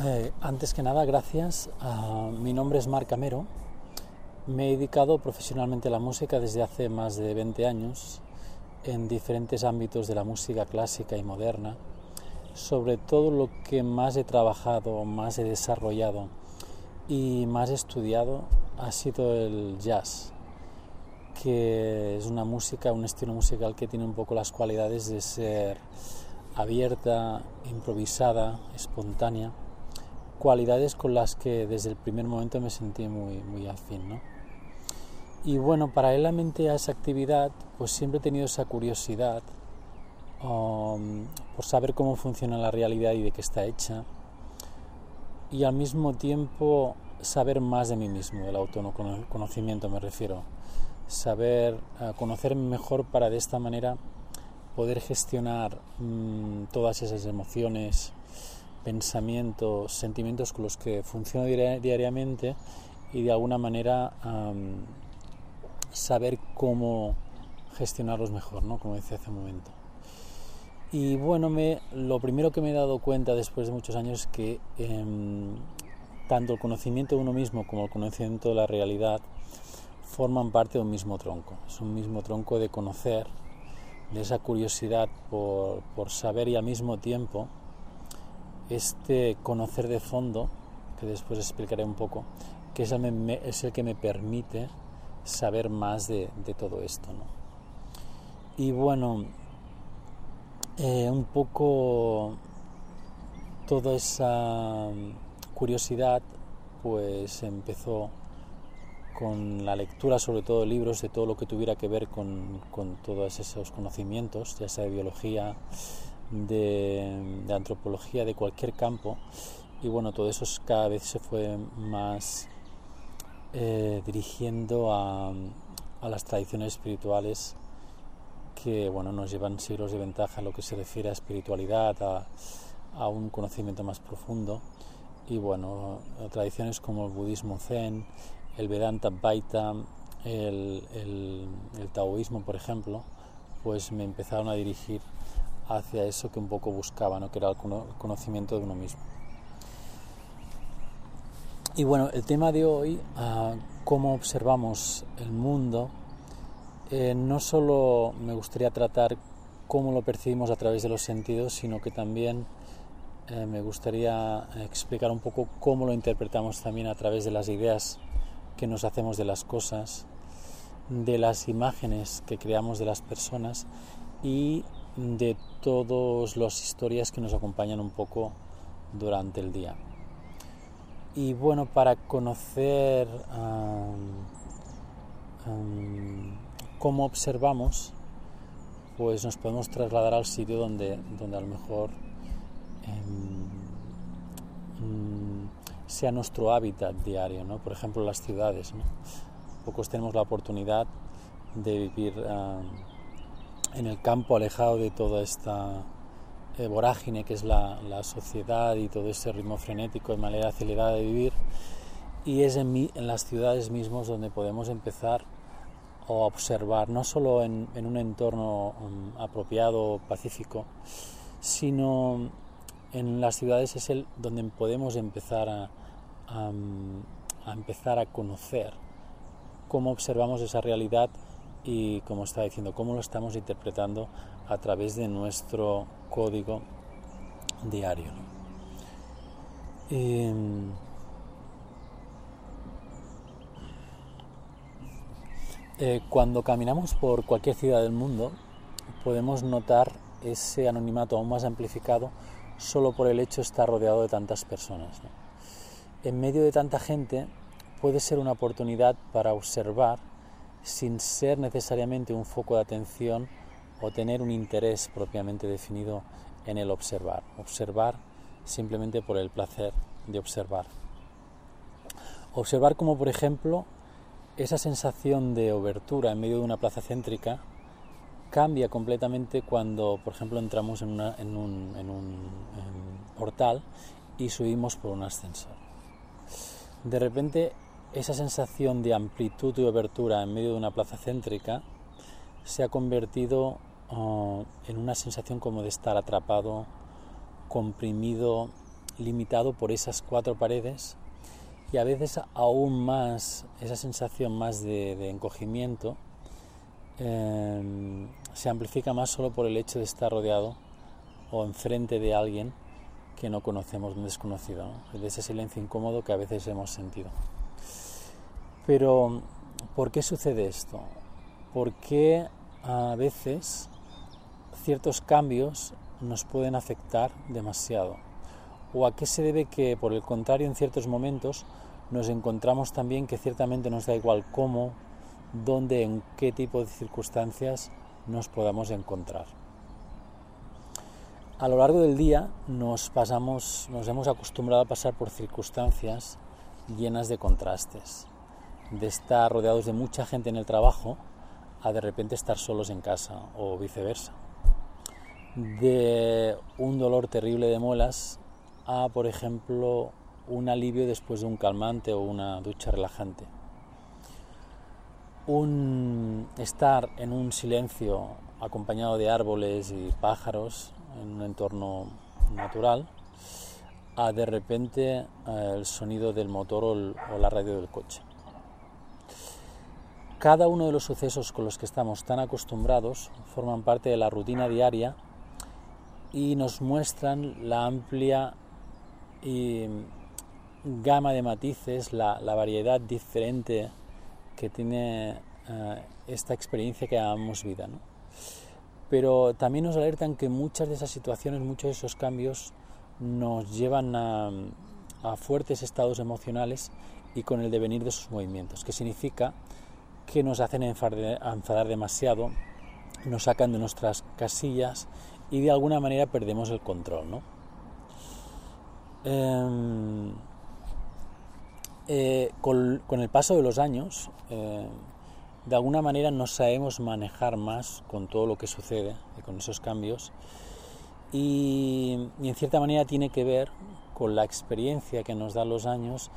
Eh, antes que nada, gracias. Uh, mi nombre es Marc Camero. Me he dedicado profesionalmente a la música desde hace más de 20 años en diferentes ámbitos de la música clásica y moderna. Sobre todo lo que más he trabajado, más he desarrollado y más he estudiado ha sido el jazz, que es una música, un estilo musical que tiene un poco las cualidades de ser abierta, improvisada, espontánea cualidades con las que desde el primer momento me sentí muy, muy afín. ¿no? Y bueno, paralelamente a esa actividad, pues siempre he tenido esa curiosidad um, por saber cómo funciona la realidad y de qué está hecha. Y al mismo tiempo saber más de mí mismo, del autoconocimiento me refiero. Saber uh, conocerme mejor para de esta manera poder gestionar um, todas esas emociones, pensamientos, sentimientos con los que funciono diariamente y de alguna manera saber cómo gestionarlos mejor, ¿no? como decía hace un momento. Y bueno, lo primero que me he dado cuenta después de muchos años es que em, tanto el conocimiento de uno mismo como el conocimiento de la realidad forman parte de un mismo tronco. Es un mismo tronco de conocer, de esa curiosidad por, por saber y al mismo tiempo este conocer de fondo, que después explicaré un poco, que es el, que me permite saber más de, todo esto. Y bueno, eh, un poco toda esa curiosidad pues empezó con la lectura sobre todo de libros de todo lo que tuviera que ver con, con todos esos conocimientos, ya sea de biología, de, antropología de cualquier campo. Y bueno, todo eso cada vez se fue más eh, dirigiendo a, a, las tradiciones espirituales que bueno, nos llevan siglos de ventaja en lo que se refiere a espiritualidad, a, a un conocimiento más profundo. Y bueno, tradiciones como el budismo zen, el Vedanta Baita, el, el, el taoísmo por ejemplo, pues me empezaron a dirigir hacia eso que un poco buscaba, ¿no? que era el conocimiento de uno mismo. Y bueno, el tema de hoy, uh, cómo observamos el mundo, eh, no solo me gustaría tratar cómo lo percibimos a través de los sentidos, sino que también eh, me gustaría explicar un poco cómo lo interpretamos también a través de las ideas que nos hacemos de las cosas, de las imágenes que creamos de las personas y de todas las historias que nos acompañan un poco durante el día. Y bueno, para conocer cómo observamos, pues nos podemos trasladar al sitio donde, donde a lo mejor em, mm, sea nuestro hábitat diario, ¿no? por ejemplo las ciudades. Pocos tenemos la oportunidad de vivir en el campo alejado de toda esta eh, vorágine que es la, sociedad y todo ese ritmo frenético y manera acelerada de vivir y es en, las ciudades mismos donde podemos empezar a observar, no solo en, un entorno um, apropiado, pacífico, sino en las ciudades es el donde podemos empezar a, a empezar a conocer cómo observamos esa realidad y como estaba diciendo, cómo lo estamos interpretando a través de nuestro código diario. Em, eh, cuando caminamos por cualquier ciudad del mundo, podemos notar ese anonimato aún más amplificado solo por el hecho de estar rodeado de tantas personas. En medio de tanta gente puede ser una oportunidad para observar sin ser necesariamente un foco de atención o tener un interés propiamente definido en el observar. Observar simplemente por el placer de observar. Observar como por ejemplo esa sensación de obertura en medio de una plaza céntrica cambia completamente cuando por ejemplo entramos en, un portal y subimos por un ascensor. De repente esa sensación de amplitud y abertura en medio de una plaza céntrica se ha convertido uh, en una sensación como de estar atrapado, comprimido limitado por esas cuatro paredes y a veces aún más esa sensación más de, encogimiento em, se amplifica más solo por el hecho de estar rodeado o enfrente de alguien que no conocemos, un desconocido, de ese silencio incómodo que a veces hemos sentido. Pero, ¿por qué sucede esto? ¿Por qué a veces ciertos cambios nos pueden afectar demasiado? ¿O a qué se debe que, por el contrario, en ciertos momentos nos encontramos también que ciertamente nos da igual cómo, dónde, en qué tipo de circunstancias nos podamos encontrar? A lo largo del día nos pasamos, nos hemos acostumbrado a pasar por circunstancias llenas de contrastes, de estar rodeados de mucha gente en el trabajo a de repente estar solos en casa o viceversa, de un dolor terrible de muelas a, por ejemplo, un alivio después de un calmante o una ducha relajante. Un estar en un silencio acompañado de árboles y pájaros en un entorno natural a de repente eh, el sonido del motor o, la radio del coche. Cada uno de los sucesos con los que estamos tan acostumbrados forman parte de la rutina diaria y nos muestran la amplia gama de matices, la, variedad diferente que tiene eh, esta experiencia que llamamos vida. pero también nos alertan que muchas de esas situaciones, muchos de esos cambios nos llevan a, fuertes estados emocionales y con el devenir de sus movimientos, que significa que nos hacen enfadar demasiado, nos sacan de nuestras casillas y de alguna manera perdemos el control. Em, eh, con, el paso de los años, eh, de alguna manera no sabemos manejar más con todo lo que sucede y con esos cambios y, en cierta manera tiene que ver con la experiencia que nos dan los años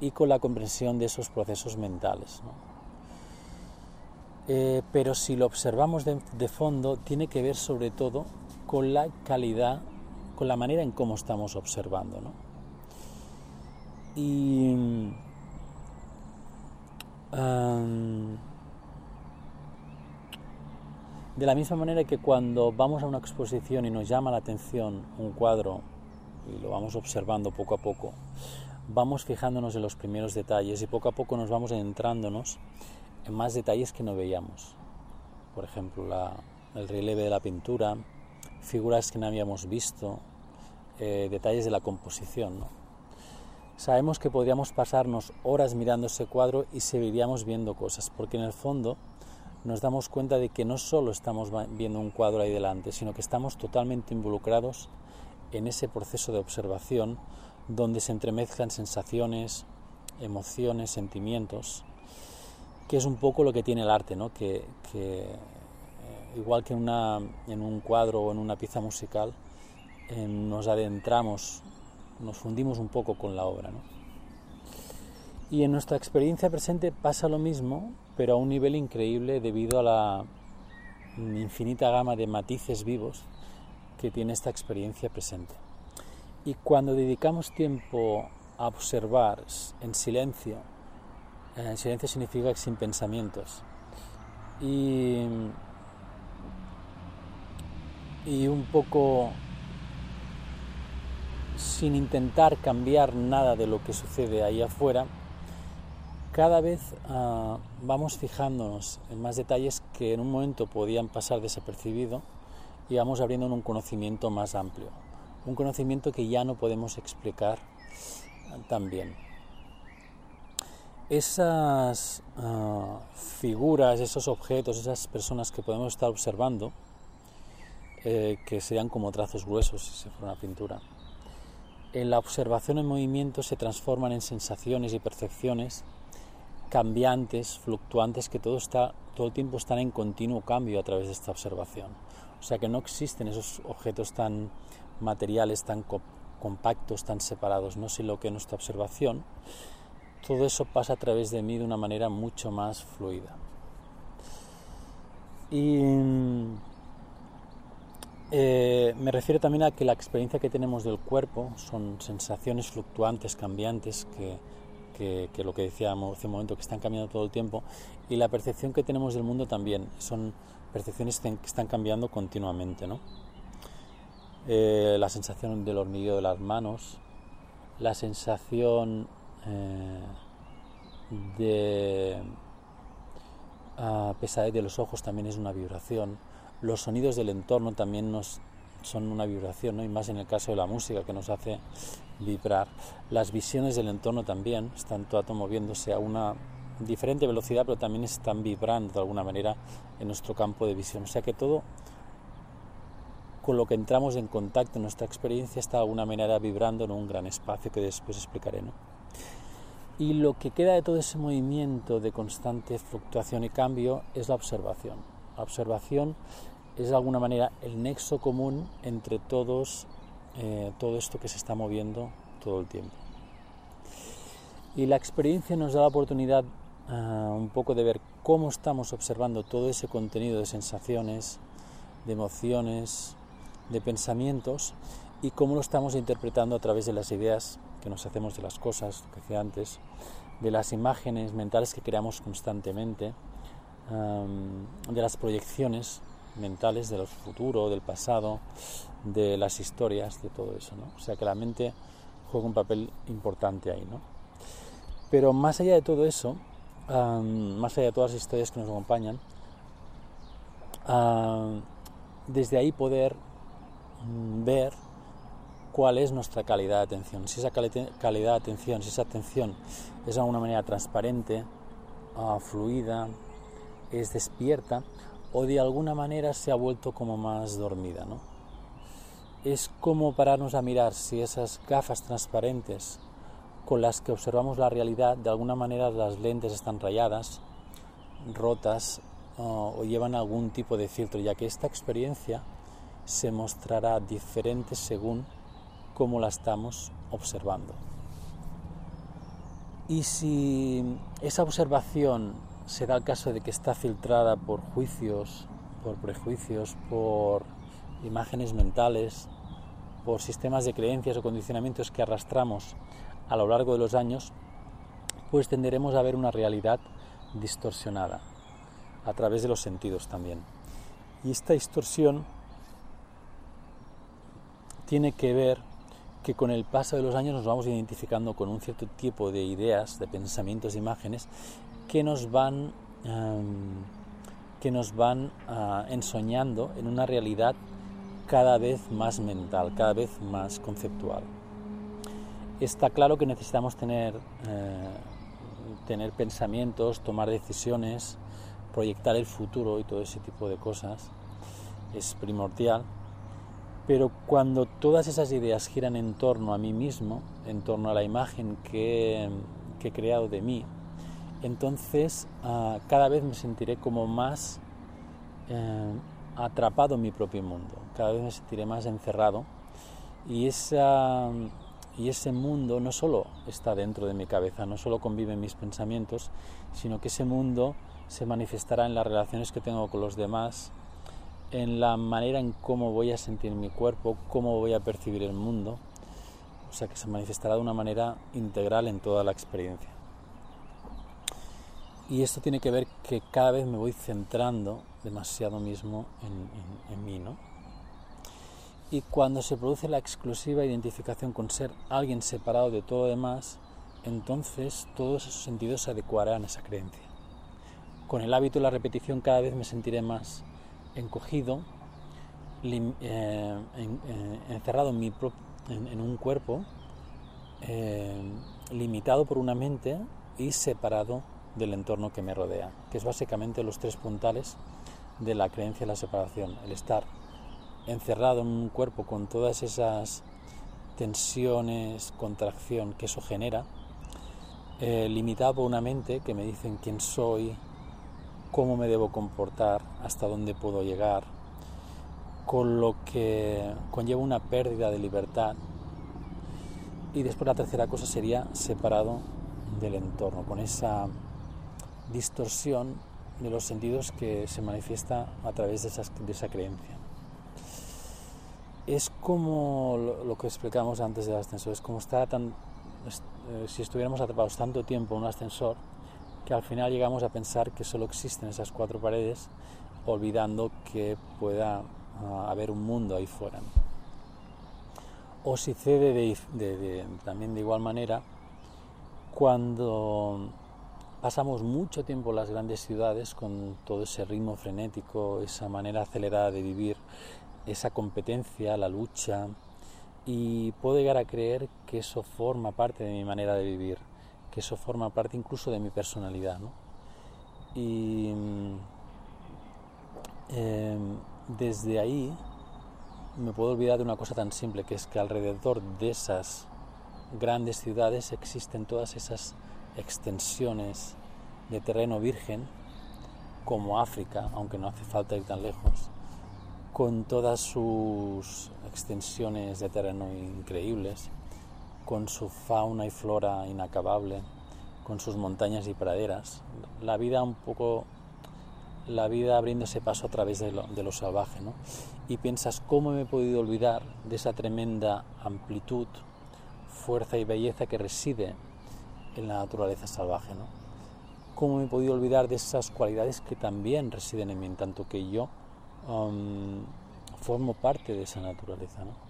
y con la comprensión de esos procesos mentales. Eh, pero si lo observamos de, fondo, tiene que ver sobre todo con la calidad, con la manera en cómo estamos observando. ¿no? Y de la misma manera que cuando vamos a una exposición y nos llama la atención un cuadro y lo vamos observando poco a poco, vamos fijándonos en los primeros detalles y poco a poco nos vamos entrándonos en más detalles que no veíamos. Por ejemplo, el relieve de la pintura, figuras que no habíamos visto, eh, detalles de la composición. Sabemos que podríamos pasarnos horas mirando ese cuadro y seguiríamos viendo cosas, porque en el fondo nos damos cuenta de que no solo estamos viendo un cuadro ahí delante, sino que estamos totalmente involucrados en ese proceso de observación donde se entremezclan sensaciones, emociones, sentimientos, que es un poco lo que tiene el arte, ¿no? que, eh, igual que en un cuadro o en una pieza musical, eh, nos adentramos, nos fundimos un poco con la obra. Y en nuestra experiencia presente pasa lo mismo, pero a un nivel increíble debido a la infinita gama de matices vivos que tiene esta experiencia presente. Y cuando dedicamos tiempo a observar en silencio, en silencio significa sin pensamientos, y, y un poco sin intentar cambiar nada de lo que sucede ahí afuera, cada vez ah, vamos fijándonos en más detalles que en un momento podían pasar desapercibido y vamos abriendo un conocimiento más amplio, un conocimiento que ya no podemos explicar tan bien. Esas ah, figuras, esos objetos, esas personas que podemos estar observando, eh, que serían como trazos gruesos si fuera una pintura, en la observación en movimiento se transforman en sensaciones y percepciones cambiantes, fluctuantes, que todo, está, todo el tiempo están en continuo cambio a través de esta observación. O sea que no existen esos objetos tan materiales, tan compactos, tan separados, no sino que nuestra observación, todo eso pasa a través de mí de una manera mucho más fluida. Y eh, me refiero también a que la experiencia que tenemos del cuerpo son sensaciones fluctuantes, cambiantes, que, que, lo que decíamos hace un momento, que están cambiando todo el tiempo, y la percepción que tenemos del mundo también son percepciones que están cambiando continuamente. ¿no? Eh, la sensación del hormigueo de las manos, la sensación eh, de uh, pesadez de los ojos también es una vibración, los sonidos del entorno también nos son una vibración, ¿no? y más en el caso de la música que nos hace vibrar. Las visiones del entorno también están todo moviéndose a una diferente velocidad, pero también están vibrando de alguna manera en nuestro campo de visión. O sea que todo con lo que entramos en contacto nuestra experiencia está de alguna manera vibrando en un gran espacio que después explicaré. ¿no? Y lo que queda de todo ese movimiento de constante fluctuación y cambio es la observación. La observación es de alguna manera el nexo común entre todos, eh, todo esto que se está moviendo todo el tiempo. Y la experiencia nos da la oportunidad ah, un poco de ver cómo estamos observando todo ese contenido de sensaciones, de emociones, de pensamientos y cómo lo estamos interpretando a través de las ideas que nos hacemos de las cosas, que decía antes, de las imágenes mentales que creamos constantemente, de las proyecciones mentales del futuro, del pasado, de las historias, de todo eso. ¿no? O sea que la mente juega un papel importante ahí. ¿no? Pero más allá de todo eso, más allá de todas las historias que nos acompañan, desde ahí poder mm, ver cuál es nuestra calidad de atención. Si esa calidad de atención, si esa atención es de alguna manera transparente, ah, fluida, es despierta, o de alguna manera se ha vuelto como más dormida. ¿no? Es como pararnos a mirar si esas gafas transparentes con las que observamos la realidad, de alguna manera las lentes están rayadas, rotas o llevan algún tipo de filtro, ya que esta experiencia se mostrará diferente según cómo la estamos observando. Y si esa observación se da el caso de que está filtrada por juicios, por prejuicios, por imágenes mentales, por sistemas de creencias o condicionamientos que arrastramos a lo largo de los años, pues tenderemos a ver una realidad distorsionada a través de los sentidos también. Y esta distorsión tiene que ver que con el paso de los años nos vamos identificando con un cierto tipo de ideas, de pensamientos, de imágenes que nos van, em, que nos van ah, ensoñando en una realidad cada vez más mental, cada vez más conceptual. Está claro que necesitamos tener, eh, tener pensamientos, tomar decisiones, proyectar el futuro y todo ese tipo de cosas. Es primordial. Pero cuando todas esas ideas giran en torno a mí mismo, en torno a la imagen que, he creado de mí, entonces ah, cada vez me sentiré como más eh, atrapado en mi propio mundo, cada vez me sentiré más encerrado. Y, esa, y ese mundo no solo está dentro de mi cabeza, no solo convive en mis pensamientos, sino que ese mundo se manifestará en las relaciones que tengo con los demás, en la manera en cómo voy a sentir mi cuerpo, cómo voy a percibir el mundo, o sea que se manifestará de una manera integral en toda la experiencia. Y esto tiene que ver que cada vez me voy centrando demasiado mismo en, mí, ¿no? Y cuando se produce la exclusiva identificación con ser alguien separado de todo demás, entonces todos esos sentidos se adecuarán a esa creencia. Con el hábito y la repetición cada vez me sentiré más encogido, eh, eh, encerrado en, un cuerpo, eh, limitado por una mente y separado del entorno que me rodea, que es básicamente los tres puntales de la creencia de la separación, el estar encerrado en un cuerpo con todas esas tensiones, contracción que eso genera, limitado por una mente que me dicen quién soy, cómo me debo comportar, hasta dónde puedo llegar, con lo que conlleva una pérdida de libertad. Y después la tercera cosa sería separado del entorno, con esa distorsión de los sentidos que se manifiesta a través de, de esa creencia. es como lo, que explicamos antes del ascensor, es como estar tan, eh, si estuviéramos atrapados tanto tiempo en un ascensor que al final llegamos a pensar que solo existen esas cuatro paredes, olvidando que pueda ah, haber un mundo ahí fuera. O si cede también de igual manera cuando pasamos mucho tiempo en las grandes ciudades con todo ese ritmo frenético, esa manera acelerada de vivir, esa competencia, la lucha, y puedo llegar a creer que eso forma parte de mi manera de vivir, que eso forma parte incluso de mi personalidad. ¿no? Y em, desde ahí me puedo olvidar de una cosa tan simple, que es que alrededor de esas grandes ciudades existen todas esas extensiones de terreno virgen, como África, aunque no hace falta ir tan lejos, con todas sus extensiones de terreno increíbles, con su fauna y flora inacabable, con sus montañas y praderas, la vida un poco, la vida abriéndose paso a través de lo, de lo salvaje, ¿no? Y piensas, ¿cómo me he podido olvidar de esa tremenda amplitud, fuerza y belleza que reside en la naturaleza salvaje, ¿no? ¿Cómo me he podido olvidar de esas cualidades que también residen en mí, en tanto que yo formo parte de esa naturaleza. ¿no?